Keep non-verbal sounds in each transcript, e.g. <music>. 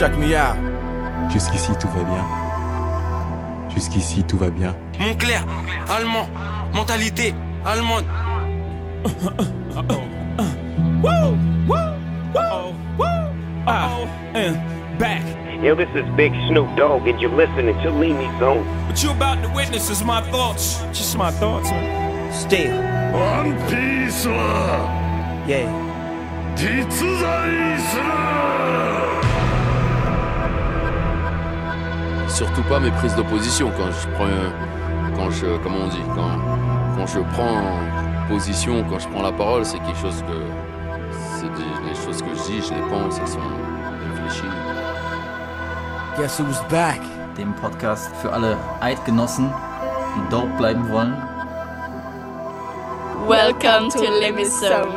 check me out. Jusqu'ici tout va bien. Jusqu'ici tout va bien. Montclair, allemand, mentalité allemande. Woo! Woo! Woo! Woo! Ah, and back. Yo, this is Big Snoop Dogg, and you're listening to Leave Me Zone. What you about to witness is my thoughts. Just my thoughts, man. Still, ワンピースは yeah. 実在する surtout pas mes prises d'opposition quand je prends quand je comment on dit quand quand je prends position quand je prends la parole c'est quelque chose que c'est des- les choses que je dis je les pense elles sont réfléchies Guess who's back? dem Podcast für alle Eidgenossen, die dort bleiben wollen. Welcome to Limit Zone.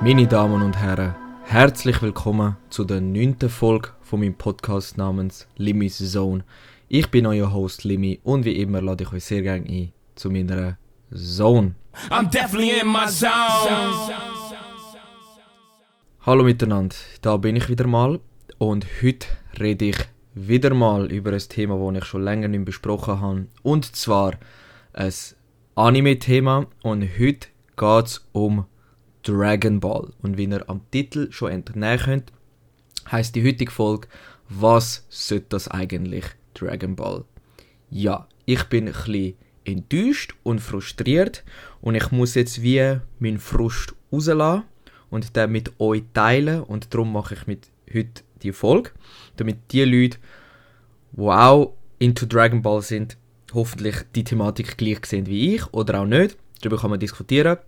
Meine Damen und Herren, herzlich willkommen zu der neunten Folge von meinem Podcast namens Limmy's Zone. Ich bin euer Host Limmy und wie immer lade ich euch sehr gerne ein zu meiner Zone. I'm definitely in my zone. Hallo miteinander, da bin ich wieder mal und heute rede ich wieder mal über ein Thema, das ich schon länger nicht besprochen habe und zwar ein Anime-Thema und heute geht es um Dragon Ball und wie ihr am Titel schon entnehmen könnt, heißt die heutige Folge Was sollte das eigentlich Dragon Ball? Ja, ich bin ein bisschen enttäuscht und frustriert und ich muss jetzt wie meinen Frust rauslassen und den mit euch teilen und darum mache ich mit heute die Folge, damit die Leute, die auch into Dragon Ball sind, hoffentlich die Thematik gleich sehen wie ich oder auch nicht. Darüber kann man diskutieren.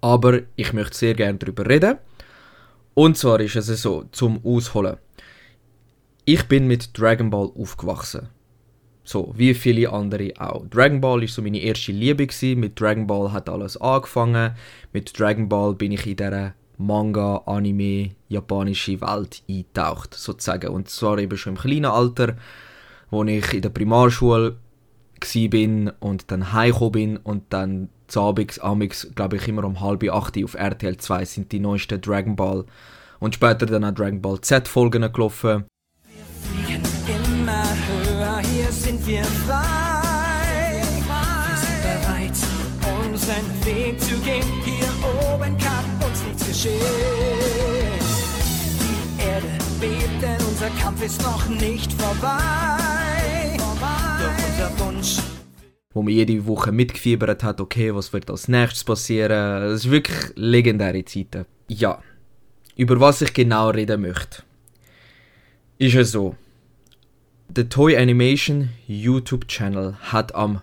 Aber ich möchte sehr gerne darüber reden. Und zwar ist es so, zum Ausholen. Ich bin mit Dragon Ball aufgewachsen. So, wie viele andere auch. Dragon Ball ist so meine erste Liebe gewesen. Mit Dragon Ball hat alles angefangen. Mit Dragon Ball bin ich in dieser Manga, Anime, japanische Welt eingetaucht, sozusagen. Und zwar eben schon im kleinen Alter, wo ich in der Primarschule bin und dann heimgekommen bin und dann abends, amix, glaube ich, immer um halb acht auf RTL 2 sind die neuesten Dragon Ball und später dann auch Dragon Ball Z Folgen gelaufen. Immer höher, hier sind wir frei. Wir sind bereit, unseren Weg zu gehen. Hier oben kann uns nichts geschehen. Die Erde bebt, denn unser Kampf ist noch nicht vorbei. Doch unser Wunsch wo man jede Woche mitgefiebert hat, okay, was wird als nächstes passieren. Das ist wirklich legendäre Zeiten. Ja, über was ich genau reden möchte, ist es so. Der Toy Animation YouTube Channel hat am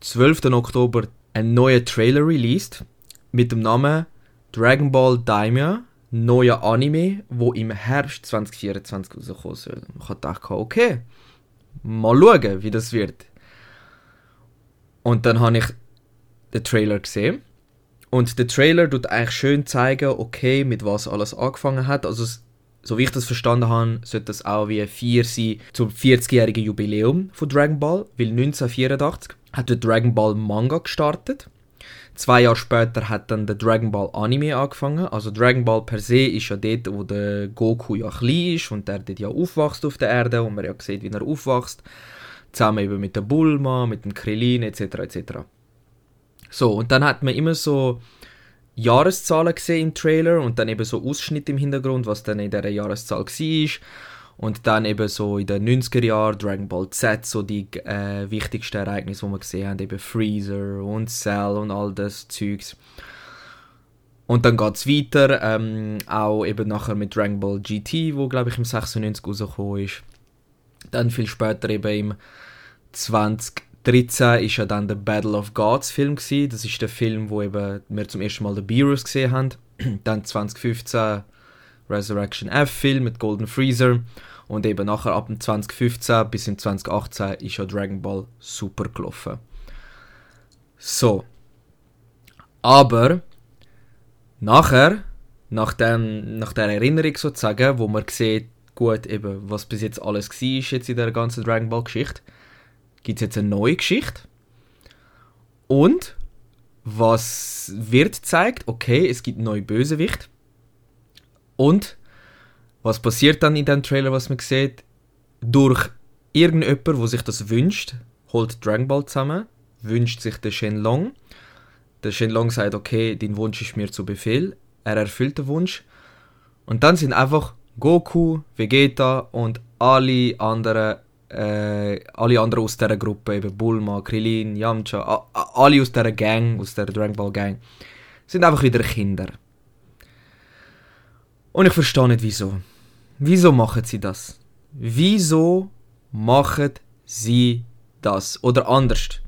12. Oktober einen neuen Trailer released mit dem Namen Dragon Ball Daimyo, neuer Anime, wo im Herbst 2024 rauskommen soll. Ich gedacht, okay, mal schauen, wie das wird. Und dann habe ich den Trailer gesehen. Und der Trailer tut eigentlich schön zeigen, okay, mit was alles angefangen hat. Also, so wie ich das verstanden habe, sollte das auch wie ein Vier sein zum 40-jährigen Jubiläum von Dragon Ball. Weil 1984 hat der Dragon Ball Manga gestartet. Zwei Jahre später hat dann der Dragon Ball Anime angefangen. Also Dragon Ball per se ist ja dort, wo der Goku ja klein ist und der dort ja aufwächst auf der Erde und man ja sieht, wie er aufwächst. Zusammen eben mit der Bulma, mit dem Krillin etc. etc. So, und dann hat man immer so Jahreszahlen gesehen im Trailer und dann eben so Ausschnitte im Hintergrund, was dann in dieser Jahreszahl war. Und dann eben so in den 90er Jahren Dragon Ball Z, so die äh, wichtigsten Ereignisse, die wir gesehen haben, eben Freezer und Cell und all das Zeugs. Und dann geht es weiter, ähm, auch eben nachher mit Dragon Ball GT, wo glaube ich im 96 rausgekommen ist. Dann viel später eben im 2013 ist ja dann der Battle of Gods Film gewesen. Das ist der Film, wo eben wir zum ersten Mal den Beerus gesehen haben. <clears throat> dann 2015 Resurrection F Film mit Golden Freezer und eben nachher ab dem 2015 bis in 2018 ist ja Dragon Ball super gelaufen. So. Aber nachher, nach, dem, nach der Erinnerung sozusagen, wo man sieht, gut, eben, was bis jetzt alles war jetzt in der ganzen Dragon Ball Geschichte, gibt es jetzt eine neue Geschichte. Und was wird zeigt, okay, es gibt neue Bösewicht. Und Was passiert dann in dem Trailer, was man sieht? Durch irgendjemand, der sich das wünscht, holt Dragon Ball zusammen, wünscht sich den Shenlong. Der Shenlong sagt, okay, dein Wunsch ist mir zu Befehl. Er erfüllt den Wunsch. Und dann sind einfach Goku, Vegeta und alle anderen, äh, alle anderen aus dieser Gruppe, eben Bulma, Krillin, Yamcha, alle aus dieser Gang, aus der Dragon Ball Gang, sind einfach wieder Kinder. Und ich verstehe nicht wieso. Wieso machen sie das? Wieso machen sie das? Oder anders.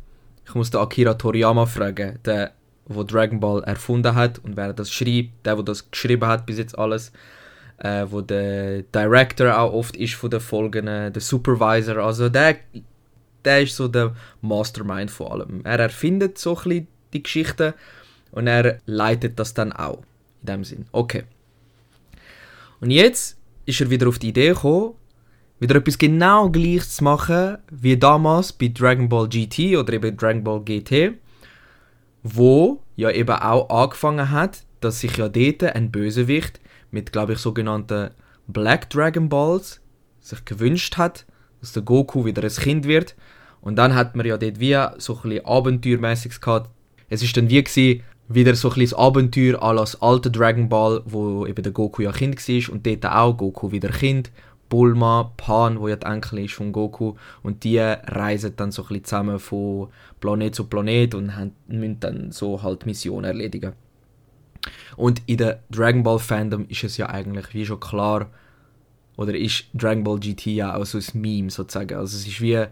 Ich muss den Akira Toriyama fragen, der, wo Dragon Ball erfunden hat und wer das schreibt, der, wo das geschrieben hat bis jetzt alles, äh, wo der Director auch oft ist von den Folgen, äh, der Supervisor, also der, der ist so der Mastermind von allem. Er erfindet so ein bisschen die Geschichte und er leitet das dann auch. In dem Sinn. Okay. Und jetzt ist er wieder auf die Idee gekommen, wieder etwas genau gleiches zu machen wie damals bei Dragon Ball GT oder eben Dragon Ball GT, wo ja eben auch angefangen hat, dass sich ja dort ein Bösewicht mit, glaube ich, sogenannten Black Dragon Balls sich gewünscht hat, dass der Goku wieder ein Kind wird. Und dann hat man ja dort wie so ein bisschen Abenteuermäßiges gehabt. Es ist dann wie gewesen, wieder so ein bisschen Abenteuer à das alte Dragon Ball, wo eben der Goku ja Kind war und dort auch Goku wieder Kind. Bulma, Pan, wo ja die Enkel ist von Goku und die reisen dann so ein bisschen zusammen von Planet zu Planet und haben, müssen dann so halt Missionen erledigen. Und in der Dragon Ball Fandom ist es ja eigentlich wie schon klar, oder ist Dragon Ball GT ja auch so ein Meme sozusagen. Also es ist wie,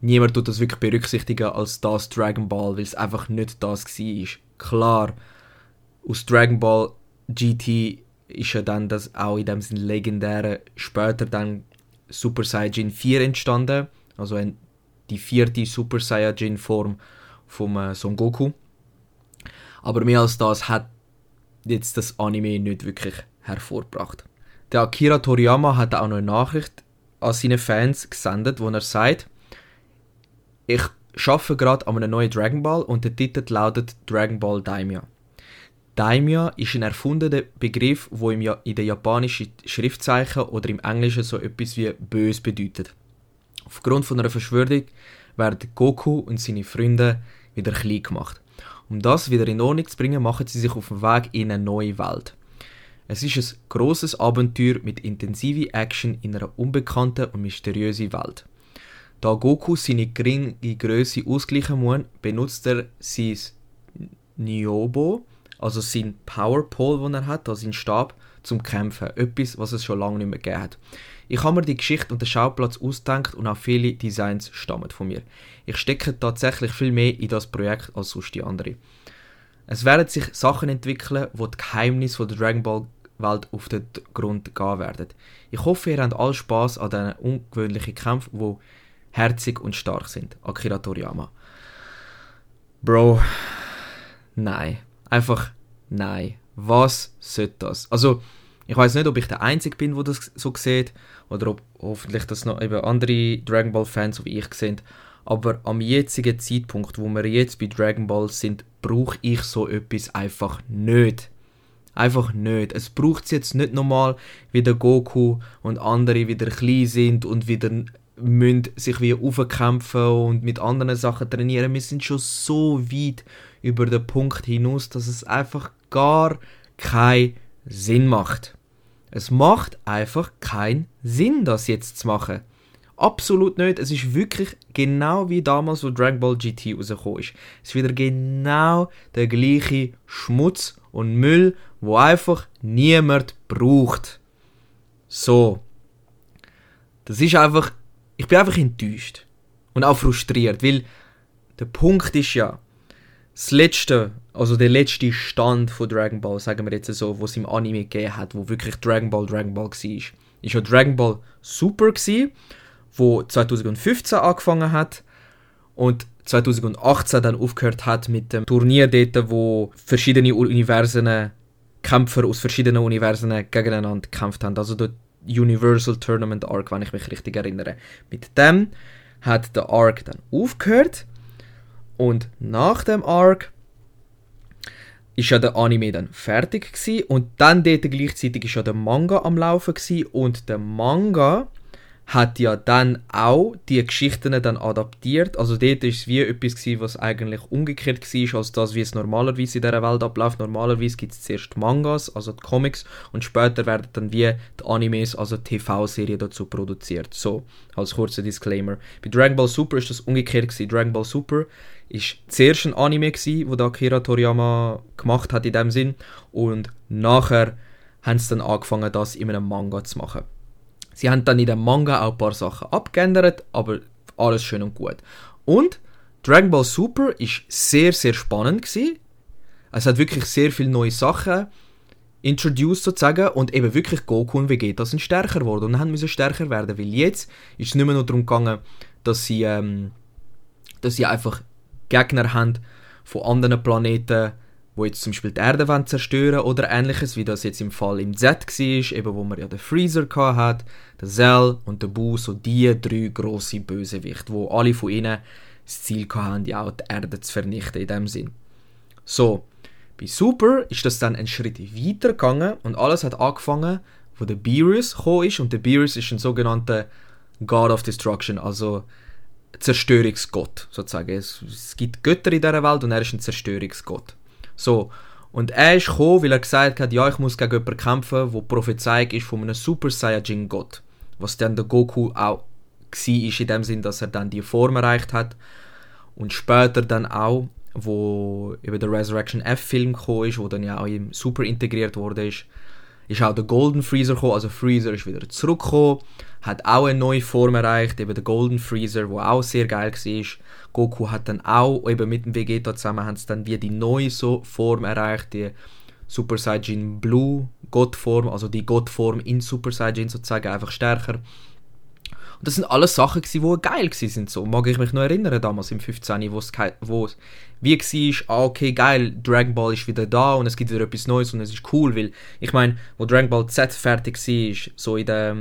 niemand tut das wirklich berücksichtigen als das Dragon Ball, weil es einfach nicht das war. Klar, aus Dragon Ball GT ist ja dann das auch in dem Sinn legendäre, später dann Super Saiyajin 4 entstanden, also ein, die vierte Super Saiyajin Form vom äh, Son Goku. Aber mehr als das hat jetzt das Anime nicht wirklich hervorgebracht. Der Akira Toriyama hat auch noch eine Nachricht an seine Fans gesendet, wo er sagt, ich schaffe gerade an einem neuen Dragon Ball und der Titel lautet Dragon Ball Daimyo. Daimyo ist ein erfundener Begriff, wo im ja in den japanischen Schriftzeichen oder im Englischen so etwas wie bös bedeutet. Aufgrund von einer Verschwörung werden Goku und seine Freunde wieder klein gemacht. Um das wieder in Ordnung zu bringen, machen sie sich auf den Weg in eine neue Welt. Es ist ein großes Abenteuer mit intensiver Action in einer unbekannten und mysteriösen Welt. Da Goku seine geringe Größe ausgleichen muss, benutzt er sein Niobo, also sein Power Pole, den er hat, also seinen Stab, zum Kämpfen. Etwas, was es schon lange nicht mehr gegeben hat. Ich habe mir die Geschichte und den Schauplatz ausgedacht und auch viele Designs stammen von mir. Ich stecke tatsächlich viel mehr in das Projekt als sonst die anderen. Es werden sich Sachen entwickeln, wo die Geheimnisse der Dragon Ball Welt auf den Grund gehen werden. Ich hoffe, ihr habt all Spaß an diesen ungewöhnlichen Kämpfen, die herzig und stark sind. Akira Toriyama. Bro, nein. Einfach nein. Was sollte das? Also, ich weiß nicht, ob ich der Einzige bin, der das so sieht, oder ob hoffentlich das noch eben andere Dragon Ball Fans wie ich sehen. Aber am jetzigen Zeitpunkt, wo wir jetzt bei Dragon Ball sind, brauche ich so etwas einfach nicht. Einfach nicht. Es braucht es jetzt nicht nochmal, wie der Goku und andere wieder klein sind und wieder müssen sich wie aufkämpfen und mit anderen Sachen trainieren. Wir sind schon so weit über den Punkt hinaus, dass es einfach gar keinen Sinn macht. Es macht einfach keinen Sinn, das jetzt zu machen. Absolut nicht. Es ist wirklich genau wie damals, wo Dragon Ball GT rausgekommen ist. Es ist wieder genau der gleiche Schmutz und Müll, wo einfach niemand braucht. So. Das ist einfach. Ich bin einfach enttäuscht. Und auch frustriert, weil der Punkt ist ja, das letzte, also der letzte Stand von Dragon Ball, sagen wir jetzt so, wo es im Anime gegeben hat, wo wirklich Dragon Ball Dragon Ball war, ist ja Dragon Ball Super gewesen, wo 2015 angefangen hat und 2018 dann aufgehört hat mit dem Turnier dort, wo verschiedene Universen, Kämpfer aus verschiedenen Universen gegeneinander gekämpft haben. Also der Universal Tournament Arc, wenn ich mich richtig erinnere. Mit dem hat der Arc dann aufgehört und nach dem Arc ist ja der Anime dann fertig gewesen und dann dort gleichzeitig ist ja der Manga am Laufen gewesen und der Manga hat ja dann auch die Geschichten dann adaptiert. Also dort ist es wie etwas gewesen, was eigentlich umgekehrt war als das, wie es normalerweise in dieser Welt abläuft. Normalerweise gibt es zuerst Mangas, also die Comics, und später werden dann wie die Animes, also TV-Serien dazu produziert. So, als kurzer Disclaimer. Bei Dragon Ball Super ist das umgekehrt gewesen. Dragon Ball Super ist zuerst ein Anime gewesen, wo Akira Toriyama gemacht hat in dem Sinn, und nachher haben sie dann angefangen, das in einem Manga zu machen. Sie haben dann in dem Manga auch ein paar Sachen abgeändert, aber alles schön und gut. Und Dragon Ball Super ist sehr, sehr spannend gewesen. Es hat wirklich sehr viele neue Sachen introduced sozusagen und eben wirklich Goku und Vegeta sind stärker geworden und haben müssen stärker werden, weil jetzt ist es nicht mehr nur darum gegangen, dass sie, ähm, dass sie einfach Gegner haben von anderen Planeten, wo jetzt zum Beispiel die Erde wollen zerstören oder ähnliches, wie das jetzt im Fall im Z war, eben wo man ja den Freezer hat, den Cell und den Buu, so die drei grosse Bösewichte, wo alle von ihnen das Ziel hatten, ja auch die Erde zu vernichten in dem Sinn. So, bei Super ist das dann einen Schritt weiter gegangen und alles hat angefangen, wo der Beerus gekommen ist und der Beerus ist ein sogenannter God of Destruction, also Zerstörungsgott sozusagen. Es, es gibt Götter in dieser Welt und er ist ein Zerstörungsgott. So. Und er ist gekommen, weil er gesagt hat, ja, ich muss gegen jemanden kämpfen, der prophezeit ist von einem Super Saiyajin Gott. Was dann der Goku auch war, in dem Sinn, dass er dann die Form erreicht hat. Und später dann auch, wo eben der Resurrection F-Film gekommen ist, wo dann ja auch im Super integriert wurde, ist, ist auch der Golden Freezer gekommen. Also Freezer ist wieder zurückgekommen, hat auch eine neue Form erreicht, eben der Golden Freezer, wo auch sehr geil war. Goku hat dann auch, eben mit dem Vegeta zusammen, haben sie dann wie die neue so Form erreicht, die Super Saiyan Blue Gottform, also die Gottform in Super Saiyan sozusagen, einfach stärker. Und das sind alles Sachen, die geil waren. So. Mag ich mich noch erinnern, damals im 15. wo es wie war, ah, okay, geil, Dragon Ball ist wieder da und es gibt wieder etwas Neues und es ist cool, weil ich meine, wo Dragon Ball Z fertig war, so in der,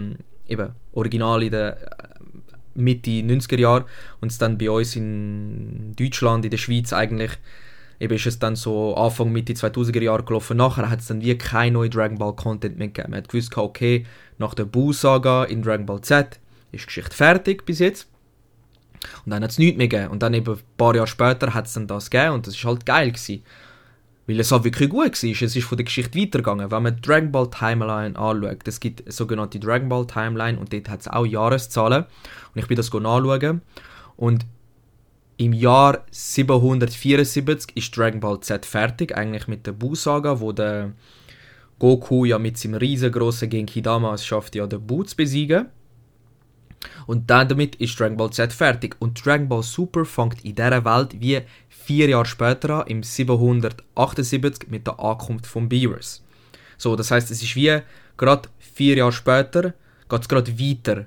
eben, original in der äh, Mitte 90er Jahre und es dann bei uns in Deutschland, in der Schweiz eigentlich, eben ist es dann so Anfang Mitte 2000er Jahre gelaufen. Nachher hat es dann wie kein neuer Dragon Ball Content mehr gegeben. Man hat gewusst, okay, nach der Buu-Saga in Dragon Ball Z ist die Geschichte fertig bis jetzt. Und dann hat es nichts mehr gegeben. Und dann eben ein paar Jahre später hat es dann das gegeben und das ist halt geil gewesen. Weil es halt wirklich gut war. Es ist von der Geschichte weitergegangen. Wenn man Dragon Ball Timeline anschaut, es gibt eine sogenannte Dragon Ball Timeline und dort hat es auch Jahreszahlen. Und ich bin das anschauen. Und im Jahr 774 ist Dragon Ball Z fertig, eigentlich mit der Buu-Saga, wo der Goku ja mit seinem riesengroßen Genki Dama es schafft, ja den Buu zu besiegen. Und dann damit ist Dragon Ball Z fertig. Und Dragon Ball Super fängt in dieser Welt wie vier Jahre später an, im 778 mit der Ankunft von Beerus. So, das heißt, es ist wie gerade vier Jahre später geht es gerade weiter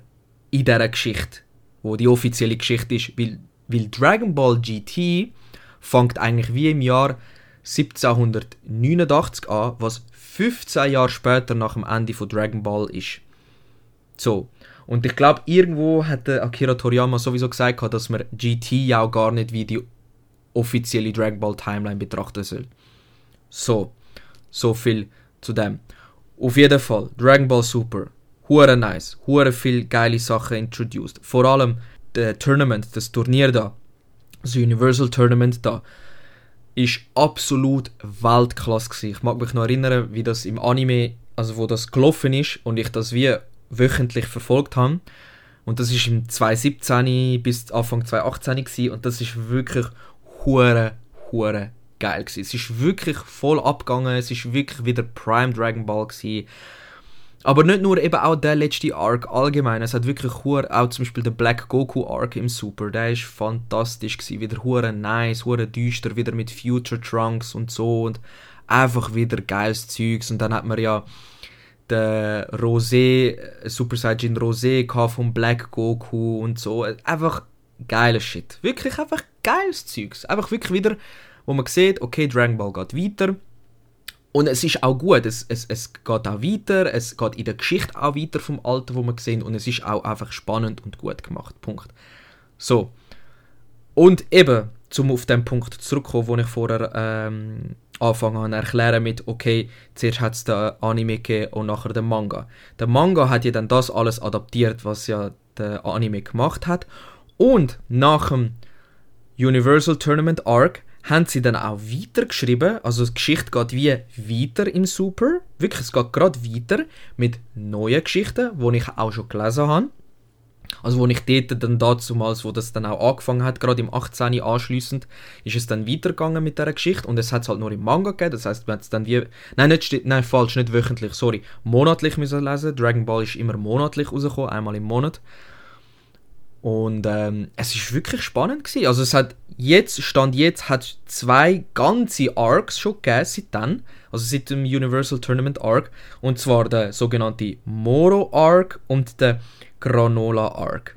in dieser Geschichte, wo die offizielle Geschichte ist, weil, weil Dragon Ball GT fängt eigentlich wie im Jahr 1789 an, was 15 Jahre später nach dem Ende von Dragon Ball ist. So, und ich glaube, irgendwo hat Akira Toriyama sowieso gesagt, dass man GT ja auch gar nicht wie die offizielle Dragon Ball Timeline betrachten soll. So, so viel zu dem. Auf jeden Fall, Dragon Ball Super, hure nice, hure viel geile Sachen introduced. Vor allem der Tournament, das Turnier da, das Universal Tournament da, ist absolut Weltklasse gewesen. Ich mag mich noch erinnern, wie das im Anime, also wo das gelaufen ist und ich das wie wöchentlich verfolgt habe. Und das ist im 2017 bis Anfang 2018 gewesen, und das ist wirklich hure hure geil gewesen. Es ist wirklich voll abgegangen, es ist wirklich wieder Prime Dragon Ball gewesen. Aber nicht nur eben auch der letzte Arc allgemein, es hat wirklich hure auch zum Beispiel der Black Goku Arc im Super, der ist fantastisch gewesen, wieder hure nice, hure düster, wieder mit Future Trunks und so und einfach wieder geiles Zeugs und dann hat man ja der Rosé, Super Saiyan Rosé vom Black Goku und so. Einfach geiler Shit. Wirklich einfach geiles Zeugs. Einfach wirklich wieder, wo man sieht, okay, Dragon Ball geht weiter. Und es ist auch gut, es, es, es geht auch weiter, es geht in der Geschichte auch weiter vom Alter, wo man sehen und es ist auch einfach spannend und gut gemacht. Punkt. So. Und eben, zum auf den Punkt zurückkommen, wo ich vorher ähm, anfangen zu erklären mit, okay, zuerst hat es den Anime gegeben und nachher den Manga. Der Manga hat ja dann das alles adaptiert, was ja der Anime gemacht hat. Und nach dem Universal Tournament Arc haben sie dann auch weitergeschrieben. Also die Geschichte geht wie weiter im Super. Wirklich, es geht gerade weiter mit neuen Geschichten, die ich auch schon gelesen habe. Also wo ich dort dann damals, wo das dann auch angefangen hat, gerade im 18. anschliessend, ist es dann weitergegangen mit dieser Geschichte und es hat es halt nur im Manga gegeben, das heißt, man hat es dann wie, nein, nicht, nein, falsch, nicht wöchentlich, sorry, monatlich müssen lesen, Dragon Ball ist immer monatlich rausgekommen, einmal im Monat. Und ähm, es ist wirklich spannend gewesen. Also es hat jetzt, Stand jetzt, hat zwei ganze Arcs schon gegeben seit dann. Also seit dem Universal Tournament Arc. Und zwar der sogenannte Moro Arc und der Granola Arc.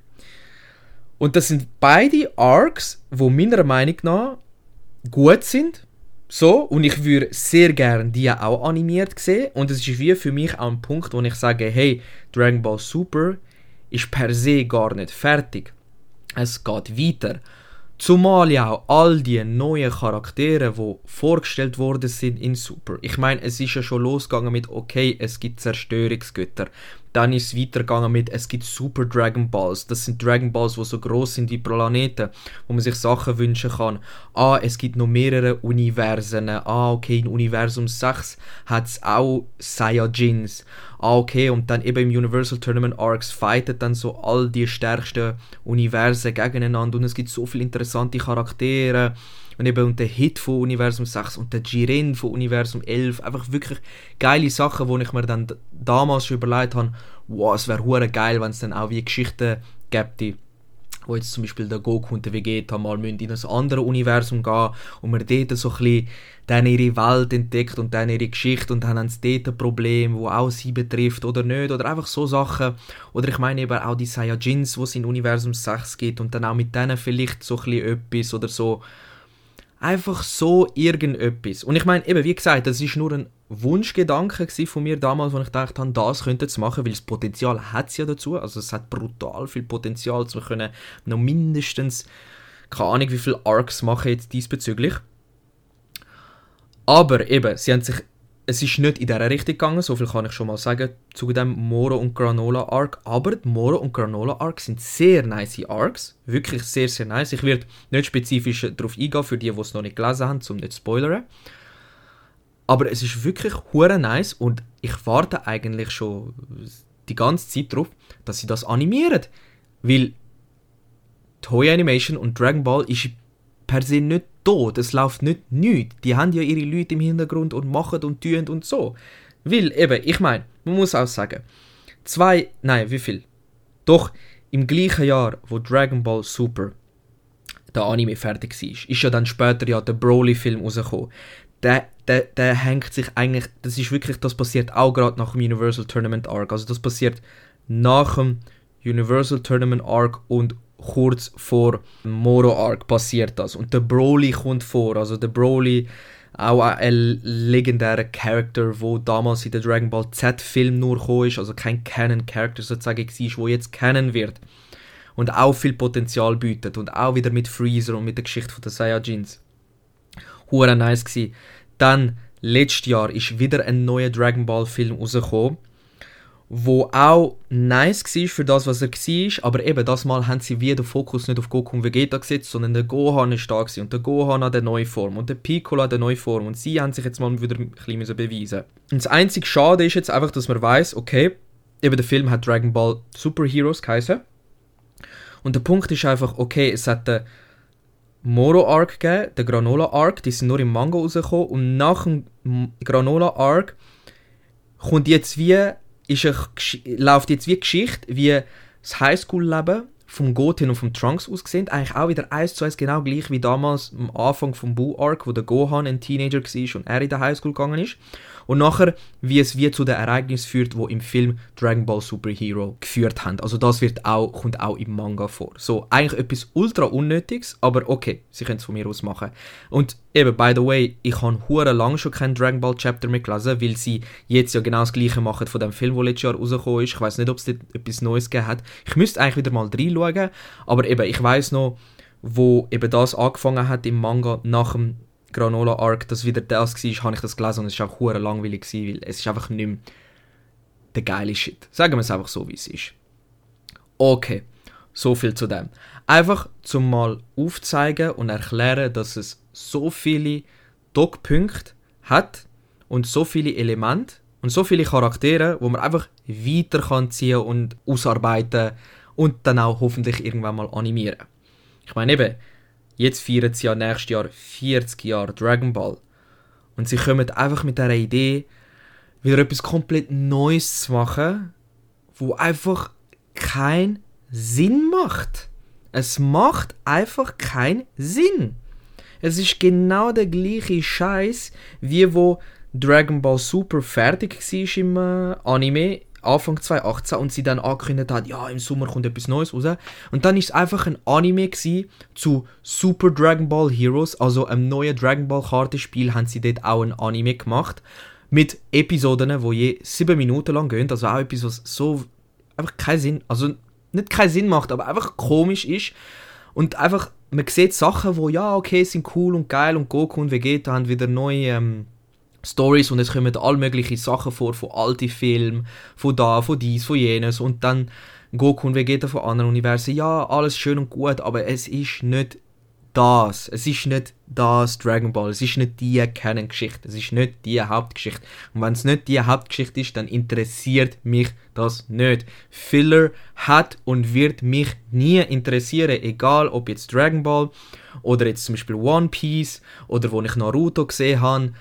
Und das sind beide Arcs, wo meiner Meinung nach gut sind. So, und ich würde sehr gerne die auch animiert sehen. Und es ist wie für mich auch ein Punkt, wo ich sage, hey, Dragon Ball Super ist per se gar nicht fertig. Es geht weiter. Zumal ja auch all die neuen Charaktere, die vorgestellt worden sind in Super. Ich meine, es ist ja schon losgegangen mit, okay, es gibt Zerstörungsgötter. Dann ist es weitergegangen mit, es gibt Super Dragon Balls. Das sind Dragon Balls, die so groß sind wie Planeten, wo man sich Sachen wünschen kann. Ah, es gibt noch mehrere Universen. Ah, okay, in Universum 6 hat es auch Saiyajins. Ah, okay, und dann eben im Universal Tournament Arcs fighten dann so all die stärksten Universen gegeneinander und es gibt so viele interessante Charaktere. Und eben und der Hit von Universum 6 und der Jiren von Universum 11, einfach wirklich geile Sachen, wo ich mir dann damals schon überlegt habe, wow, es wäre geil, wenn es dann auch wie Geschichten gäbe, wo jetzt zum Beispiel der Goku und der Vegeta mal in ein anderes Universum gehen und man dort so ein bisschen dann ihre Welt entdeckt und dann ihre Geschichte und dann haben sie dort ein Problem, wo auch sie betrifft oder nicht oder einfach so Sachen oder ich meine eben auch die Saiyajins, wo es in Universum 6 gibt und dann auch mit denen vielleicht so ein bisschen etwas oder so einfach so irgendetwas. Und ich meine, eben, wie gesagt, das ist nur ein Wunschgedanke von mir damals, wo ich dachte, das könnte es machen, weil das Potenzial hat es ja dazu. Also es hat brutal viel Potenzial, zu können noch mindestens, keine Ahnung, wie viele Arcs machen jetzt diesbezüglich. Aber eben, sie haben sich es ist nicht in dieser Richtung gegangen, so viel kann ich schon mal sagen zu dem Moro und Granola Arc. Aber die Moro und Granola Arc sind sehr nice Arcs. Wirklich sehr, sehr nice. Ich werde nicht spezifisch darauf eingehen, für die, die es noch nicht gelesen haben, um nicht zu spoilern. Aber es ist wirklich hure nice und ich warte eigentlich schon die ganze Zeit darauf, dass sie das animieren. Weil Toy Animation und Dragon Ball ist per se nicht tot, es läuft nicht nichts. Die haben ja ihre Leute im Hintergrund und machen und tun und so. Weil eben, ich meine, man muss auch sagen, zwei, nein, wie viel? Doch im gleichen Jahr, wo Dragon Ball Super der Anime fertig war, ist ja dann später ja der Broly-Film rausgekommen. Der, der, der hängt sich eigentlich, das ist wirklich, das passiert auch gerade nach dem Universal Tournament Arc. Also das passiert nach dem Universal Tournament Arc und kurz vor Moro Arc passiert das. Und der Broly kommt vor. Also der Broly, auch ein legendärer Charakter, wo damals in der Dragon Ball Z-Film nur gekommen ist, also kein Canon-Charakter sozusagen war, wo jetzt kennen wird. Und auch viel Potenzial bietet. Und auch wieder mit Freezer und mit der Geschichte von der Saiyajins. Hure nice gewesen. Dann, letztes Jahr, ist wieder ein neuer Dragon Ball Film rausgekommen wo auch nice war für das, was er war, aber eben das Mal haben sie wieder den Fokus nicht auf Goku und Vegeta gesetzt, sondern der Gohan ist da gewesen, und der Gohan hat eine neue Form und der Piccolo hat eine neue Form und sie haben sich jetzt mal wieder ein bisschen beweisen Und das einzige Schade ist jetzt einfach, dass man weiß, okay, eben der Film hat Dragon Ball Superheroes geheißen und der Punkt ist einfach, okay, es hat den Moro Arc gegeben, den Granola Arc, die sind nur im Manga rausgekommen und nach dem Granola Arc kommt jetzt wie ist eine, läuft jetzt wie Geschichte, wie das Highschool-Leben vom Goten und vom Trunks ausgesehen. Eigentlich auch wieder eins zu eins genau gleich wie damals am Anfang vom Buu Arc, wo der Gohan ein Teenager war und er in der Highschool gegangen ist. Und nachher, wie es wie zu den Ereignissen führt, wo im Film Dragon Ball Super Hero geführt haben. Also das wird auch, kommt auch im Manga vor. So, eigentlich etwas ultra Unnötiges, aber okay, sie können es von mir aus machen. Und eben, by the way, ich habe hure lang schon kein Dragon Ball Chapter mehr gelesen, weil sie jetzt ja genau das gleiche machen von dem Film, der letztes Jahr rausgekommen ist. Ich weiß nicht, ob es dort etwas Neues gegeben hat. Ich müsste eigentlich wieder mal reinschauen, aber eben, ich weiß noch, wo eben das angefangen hat im Manga nach dem Granola Arc das wieder das war, habe ich das gelesen und es war auch hure langweilig, weil es ist einfach nicht mehr der geile Shit. Sagen wir es einfach so, wie es ist. Okay, so viel zu dem. Einfach zum mal aufzeigen und erklären, dass es so viele Dockpunkte hat und so viele Elemente und so viele Charaktere, wo man einfach weiter kann ziehen und ausarbeiten und dann auch hoffentlich irgendwann mal animieren. Ich meine eben, jetzt feiern sie ja nächstes Jahr 40 Jahre Dragon Ball und sie kommen einfach mit der Idee, wieder etwas komplett Neues zu machen, wo einfach keinen Sinn macht. Es macht einfach keinen Sinn. Es ist genau der gleiche Scheiß, wie wo Dragon Ball Super fertig war im äh, Anime Anfang 2018 und sie dann angekündigt hat, ja, im Sommer kommt etwas Neues raus. Und dann ist es einfach ein Anime zu Super Dragon Ball Heroes, also einem neuen Dragon Ball Kartenspiel, haben sie dort auch ein Anime gemacht. Mit Episoden, wo je sieben Minuten lang gehen, also auch etwas, was so einfach keinen Sinn, also nicht keinen Sinn macht, aber einfach komisch ist. Und einfach, man sieht Sachen, wo ja, okay, sind cool und geil und Goku und Vegeta haben wieder neue ähm, Stories und es kommen all mögliche Sachen vor, von alten Filmen, von da, von dies, von jenes und dann Goku und Vegeta von anderen Universen. Ja, alles schön und gut, aber es ist nicht das. Es ist nicht das Dragon Ball. Es ist nicht die Canon-Geschichte. Es ist nicht die Hauptgeschichte. Und wenn es nicht die Hauptgeschichte ist, dann interessiert mich das nicht. Filler hat und wird mich nie interessieren. Egal ob jetzt Dragon Ball oder jetzt zum Beispiel One Piece oder wo ich Naruto gesehen habe.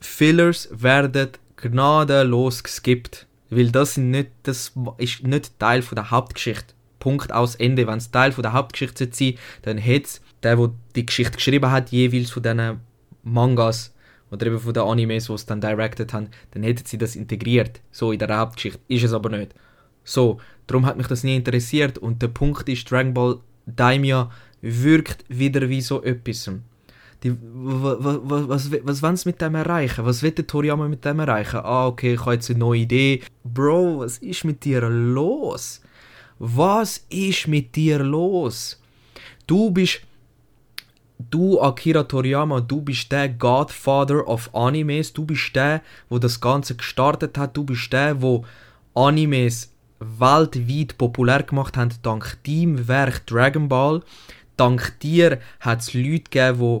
Fillers werden gnadenlos geskippt. Weil das, sind nicht, das ist nicht Teil von der Hauptgeschichte. Punkt aus Ende. Wenn es Teil von der Hauptgeschichte sein dann hätte es der, der die Geschichte geschrieben hat, jeweils von diesen Mangas oder eben von den Animes, die es dann directed haben, dann hätten sie das integriert, so in der Hauptgeschichte. Ist es aber nicht. So, darum hat mich das nie interessiert und der Punkt ist, Dragon Ball Daimyo wirkt wieder wie so etwas. Die, was, was, was, wollen sie mit dem erreichen? Was will der Toriyama mit dem erreichen? Ah, okay, ich habe jetzt eine neue Idee. Bro, was ist mit dir los? Was ist mit dir los? Du bist du, Akira Toriyama, du bist der Godfather of Animes, du bist der, wo das Ganze gestartet hat, du bist der, wo Animes weltweit populär gemacht hat, dank deinem Werk Dragon Ball. Dank dir hat es Leute gegeben, die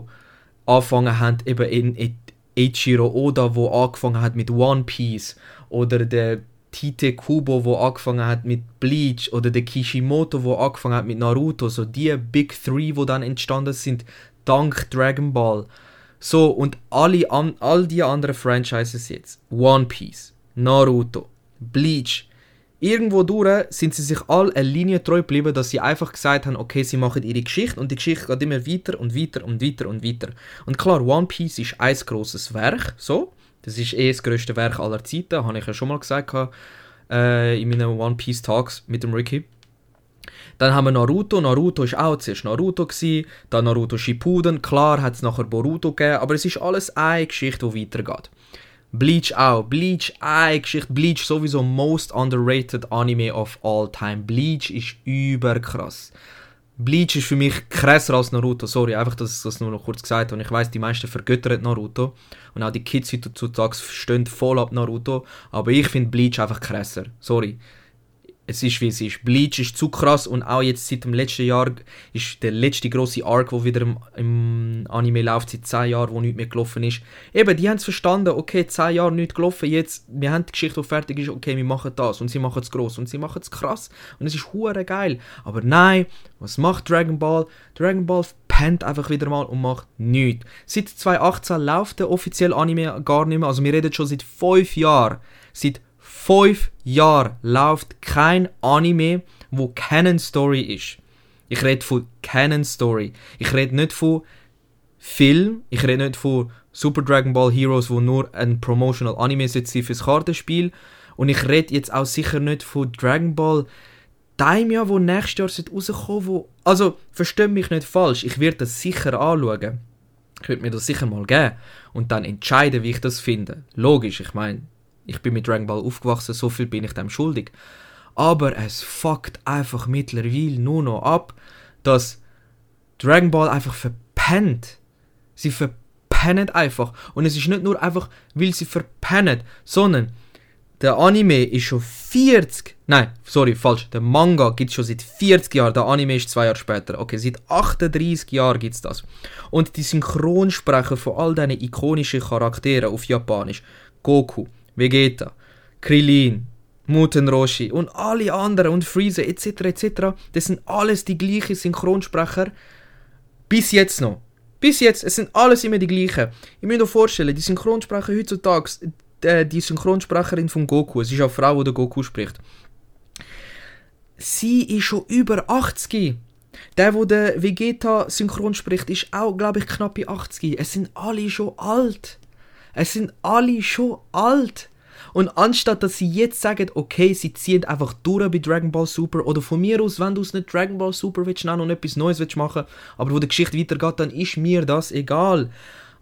angefangen haben, eben in Eiichiro Oda, wo angefangen hat mit One Piece, oder der Tite Kubo, wo angefangen hat mit Bleach, oder der Kishimoto, wo angefangen hat mit Naruto, so die Big Three, wo dann entstanden sind, dank Dragon Ball. So, und alle, all die anderen Franchises jetzt, One Piece, Naruto, Bleach, irgendwo durch sind sie sich alle eine Linie treu geblieben, dass sie einfach gesagt haben, okay, sie machen ihre Geschichte und die Geschichte geht immer weiter und weiter und weiter und weiter. Und klar, One Piece ist ein grosses Werk, so. Das ist eh das grösste Werk aller Zeiten, habe ich ja schon mal gesagt äh, in meinen One Piece Talks mit dem Ricky. Dann haben wir Naruto. Naruto ist auch zuerst Naruto gewesen, dann Naruto Shippuden. Klar hat es nachher Boruto gegeben, aber es ist alles eine Geschichte, die weitergeht. Bleach auch. Bleach eine Geschichte. Bleach sowieso most underrated Anime of all time. Bleach ist überkrass. Bleach ist für mich krasser als Naruto. Sorry, einfach, dass ich das nur noch kurz gesagt habe. Ich weiß, die meisten vergöttern Naruto. Und auch die Kids heutzutage stehen voll ab Naruto. Aber ich finde Bleach einfach krasser. Sorry es ist wie es ist. Bleach ist zu krass und auch jetzt seit dem letzten Jahr ist der letzte große Arc, wo wieder im, im, Anime läuft, seit 10 Jahren, wo nichts mehr gelaufen ist. Eben, die haben es verstanden, okay, 10 Jahre nichts gelaufen, jetzt, wir haben die Geschichte, die fertig ist, okay, wir machen das und sie machen es groß und sie machen es krass und es ist hure geil. Aber nein, was macht Dragon Ball? Dragon Ball pennt einfach wieder mal und macht nichts. Seit 2018 läuft der offizielle Anime gar nicht mehr, also wir reden schon seit 5 Jahren, seit fünf Jahren läuft kein Anime, wo Canon Story ist. Ich rede von Canon Story. Ich rede nicht von Film. Ich rede nicht von Super Dragon Ball Heroes, wo nur ein Promotional Anime sitzt fürs Kartenspiel. Und ich rede jetzt auch sicher nicht von Dragon Ball Daimyo, wo nächstes Jahr rauskommen wo Also, versteht mich nicht falsch. Ich werde das sicher anschauen. Ich würde mir das sicher mal geben. Und dann entscheiden, wie ich das finde. Logisch, ich meine, ich bin mit Dragon Ball aufgewachsen, so viel bin ich dem schuldig. Aber es fuckt einfach mittlerweile nur noch ab, dass Dragon Ball einfach verpennt. Sie verpennen einfach. Und es ist nicht nur einfach, weil sie verpennen, sondern der Anime ist schon 40. Nein, sorry, falsch. Der Manga gibt es schon seit 40 Jahren. Der Anime ist zwei Jahre später. Okay, seit 38 Jahren gibt es das. Und die Synchronsprecher von all diesen ikonischen Charakteren auf Japanisch, Goku, Vegeta, Krillin, Muten Roshi und alle anderen und Freezer etc. etc. Das sind alles die gleichen Synchronsprecher. Bis jetzt noch. Bis jetzt, es sind alles immer die gleichen. Ich muss mir vorstellen, die Synchronsprecher heutzutage, äh, die Synchronsprecherin von Goku, es ist eine Frau, die Goku spricht. Sie ist schon über 80. Der, wo der Vegeta synchron spricht, ist auch, glaube ich, knapp bei 80. Es sind alle schon alt. Es sind alle schon alt. Und anstatt dass sie jetzt sagen, okay, sie ziehen einfach durch bei Dragon Ball Super oder von mir aus, wenn du es nicht Dragon Ball Super willst nennen und etwas Neues willst machen, aber wo die Geschichte weitergeht, dann ist mir das egal.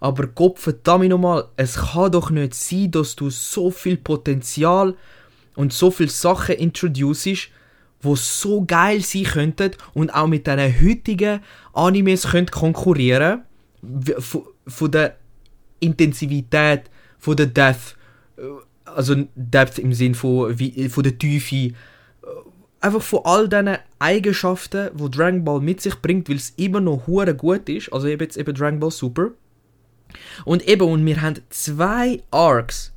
Aber Gott verdammt nochmal, es kann doch nicht sein, dass du so viel Potenzial und so viele Sachen introducest, wo so geil sein könnten und auch mit diesen heutigen Animes könnt konkurrieren von, von der Intensivität, von der Depth, also Depth im Sinn von, wie, von der Tiefe, einfach von all diesen Eigenschaften, wo Dragon Ball mit sich bringt, weil es immer noch hure gut ist, also eben jetzt eben Dragon Ball Super. Und eben, und wir haben zwei Arcs,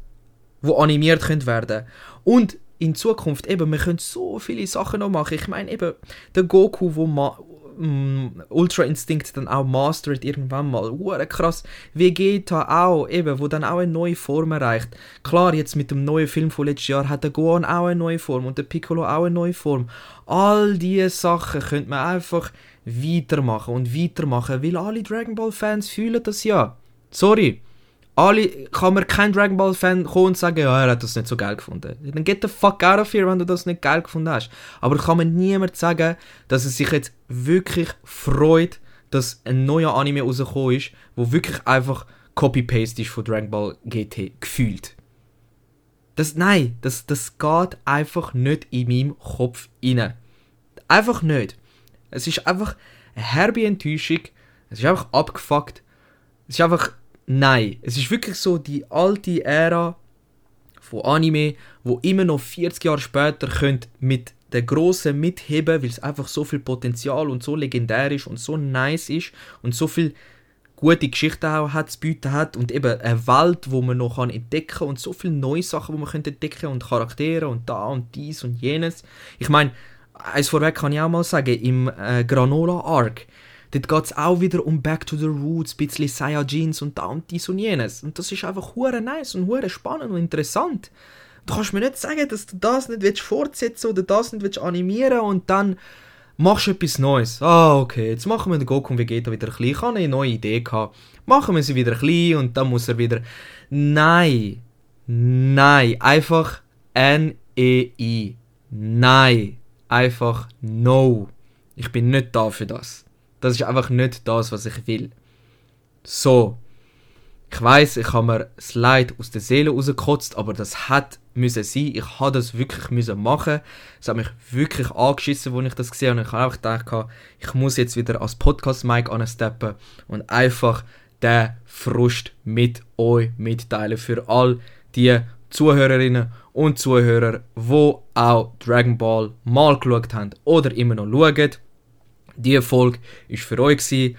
wo animiert können werden. Und in Zukunft eben, wir können so viele Sachen noch machen. Ich meine eben, der Goku, wo ma mm, Ultra Instinct dann auch mastert irgendwann mal. Ure krass. Vegeta auch, eben, wo dann auch eine neue Form erreicht. Klar, jetzt mit dem neuen Film von letztes Jahr hat der Gohan auch eine neue Form und der Piccolo auch eine neue Form. All diese Sachen könnte man einfach weitermachen und weitermachen, weil alle Dragon Ball Fans fühlen das ja. Sorry. Alle, kann mir kein Dragon Ball Fan kommen und sagen, ja, er hat das nicht so geil gefunden. Dann get the fuck out of here, wenn du das nicht geil gefunden hast. Aber kann mir niemand sagen, dass er sich jetzt wirklich freut, dass ein neuer Anime rausgekommen ist, wo wirklich einfach Copy-Paste ist von Dragon Ball GT gefühlt. Das, nein, das, das geht einfach nicht in meinem Kopf rein. Einfach nicht. Es ist einfach eine herbe Enttäuschung. Es ist einfach abgefuckt. Es ist einfach Nein, es ist wirklich so die alte Ära von Anime, wo immer noch 40 Jahre später könnt mit der großen mitheben, weil es einfach so viel Potenzial und so legendär ist und so nice ist und so viel gute Geschichten auch hat zu bieten hat und eben eine Welt, wo man noch kann entdecken und so viele neue Sachen, wo man entdecken und Charaktere und da und dies und jenes. Ich meine, eins vorweg kann ich auch mal sagen, im äh, Granola Arc Dort geht es auch wieder um Back to the Roots, ein bisschen Saiyajins und da und dies und jenes. Und das ist einfach hure nice und hure spannend und interessant. Du kannst mir nicht sagen, dass du das nicht willst fortsetzen oder das nicht willst animieren und dann machst du etwas Neues. Ah, okay, jetzt machen wir den Goku und Vegeta wieder klein. Ich habe eine neue Idee gehabt. Machen wir sie wieder klein und dann muss er wieder... Nein. Nein. Einfach N-E-I. Nein. Einfach No. Ich bin nicht da für das. Das ist einfach nicht das, was ich will. So. Ich weiß, ich habe mir das Leid aus der Seele rausgekotzt, aber das hat müssen sein. Ich habe das wirklich müssen machen. Es hat mich wirklich angeschissen, als ich das gesehen habe. Und ich habe auch gedacht, ich muss jetzt wieder als Podcast-Mic ansteppen und einfach den Frust mit euch mitteilen. Für all die Zuhörerinnen und Zuhörer, die auch Dragon Ball mal geschaut haben oder immer noch schauen. Diese Folge war für euch. Gewesen.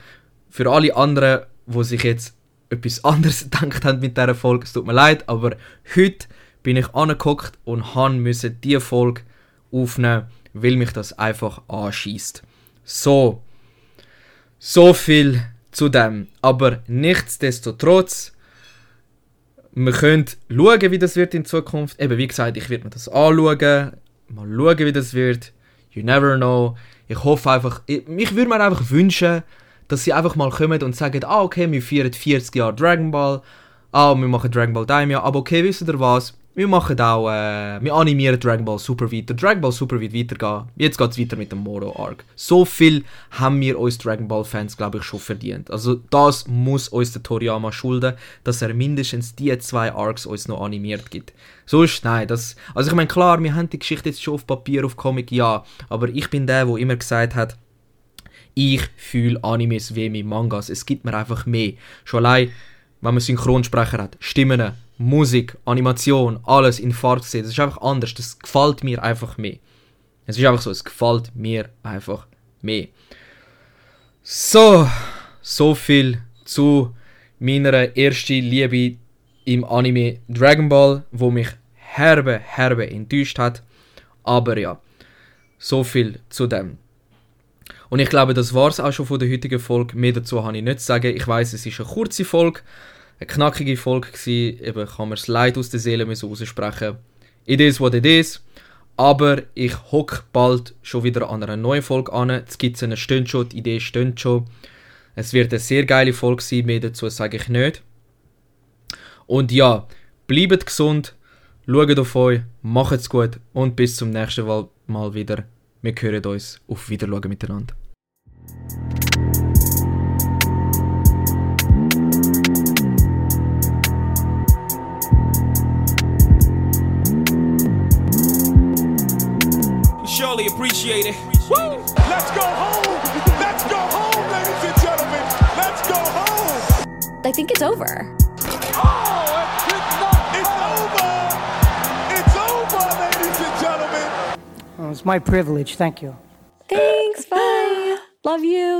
Für alle anderen, die sich jetzt etwas <laughs> anderes gedacht haben mit dieser Folge, es tut mir leid, aber heute bin ich angeguckt und musste diese Folge aufnehmen, weil mich das einfach anschießt. So, so viel zu dem. Aber nichtsdestotrotz, wir können schauen, wie das wird in Zukunft. Eben, wie gesagt, ich werde mir das anschauen, mal schauen, wie das wird. You never know. Ich hoffe einfach, ich, ich würde mir einfach wünschen, dass sie einfach mal kommen und sagen, ah okay, wir feiern 40 Jahre Dragon Ball, ah wir machen Dragon Ball Daimyo, aber okay, wisst ihr was, wir machen auch, äh, wir animieren Dragon Ball Super weiter, Dragon Ball Super wird weitergehen, jetzt geht es weiter mit dem Moro Arc. So viel haben wir uns Dragon Ball Fans, glaube ich, schon verdient. Also das muss uns der Toriyama schulden, dass er mindestens die zwei Arcs uns noch animiert gibt. Sonst, nein, das, also ich meine, klar, wir haben die Geschichte jetzt schon auf Papier, auf Comic, ja, aber ich bin der, wo immer gesagt hat, ich fühle Animes wie mit Mangas. Es gibt mir einfach mehr. Schon allein wenn man Synchronsprecher hat. Stimmen, Musik, Animation, alles in Farbe sehen. Das ist einfach anders. Das gefällt mir einfach mehr. Es ist einfach so, es gefällt mir einfach mehr. So, so viel zu meiner ersten Liebe im Anime Dragon Ball, wo mich herbe, herbe enttäuscht hat. Aber ja, so viel zu dem. Und ich glaube, das war es auch schon von der heutigen Folge. Mehr dazu habe ich nicht zu sagen. Ich weiß, es ist eine kurze Folge, eine knackige Folge gewesen. Eben kann man das Leid aus der Seele aussprechen. It is what it is. Aber ich hocke bald schon wieder an einer neuen Folge an. Die Skizzen stehen schon, die Idee steht schon. Es wird eine sehr geile Folge sein, mehr dazu sage ich nicht. Und ja, bleibt gesund, schaut auf euch, macht's gut und bis zum nächsten Mal wieder. Wir hören uns auf Wiedersehen miteinander. Surely appreciate it. Woo! Let's go home! Let's go home, ladies and gentlemen! Let's go home! I think it's over. Oh, it's over! It's over, ladies and gentlemen! Oh, it's my privilege. Thank you. Thanks. Bye. Love you.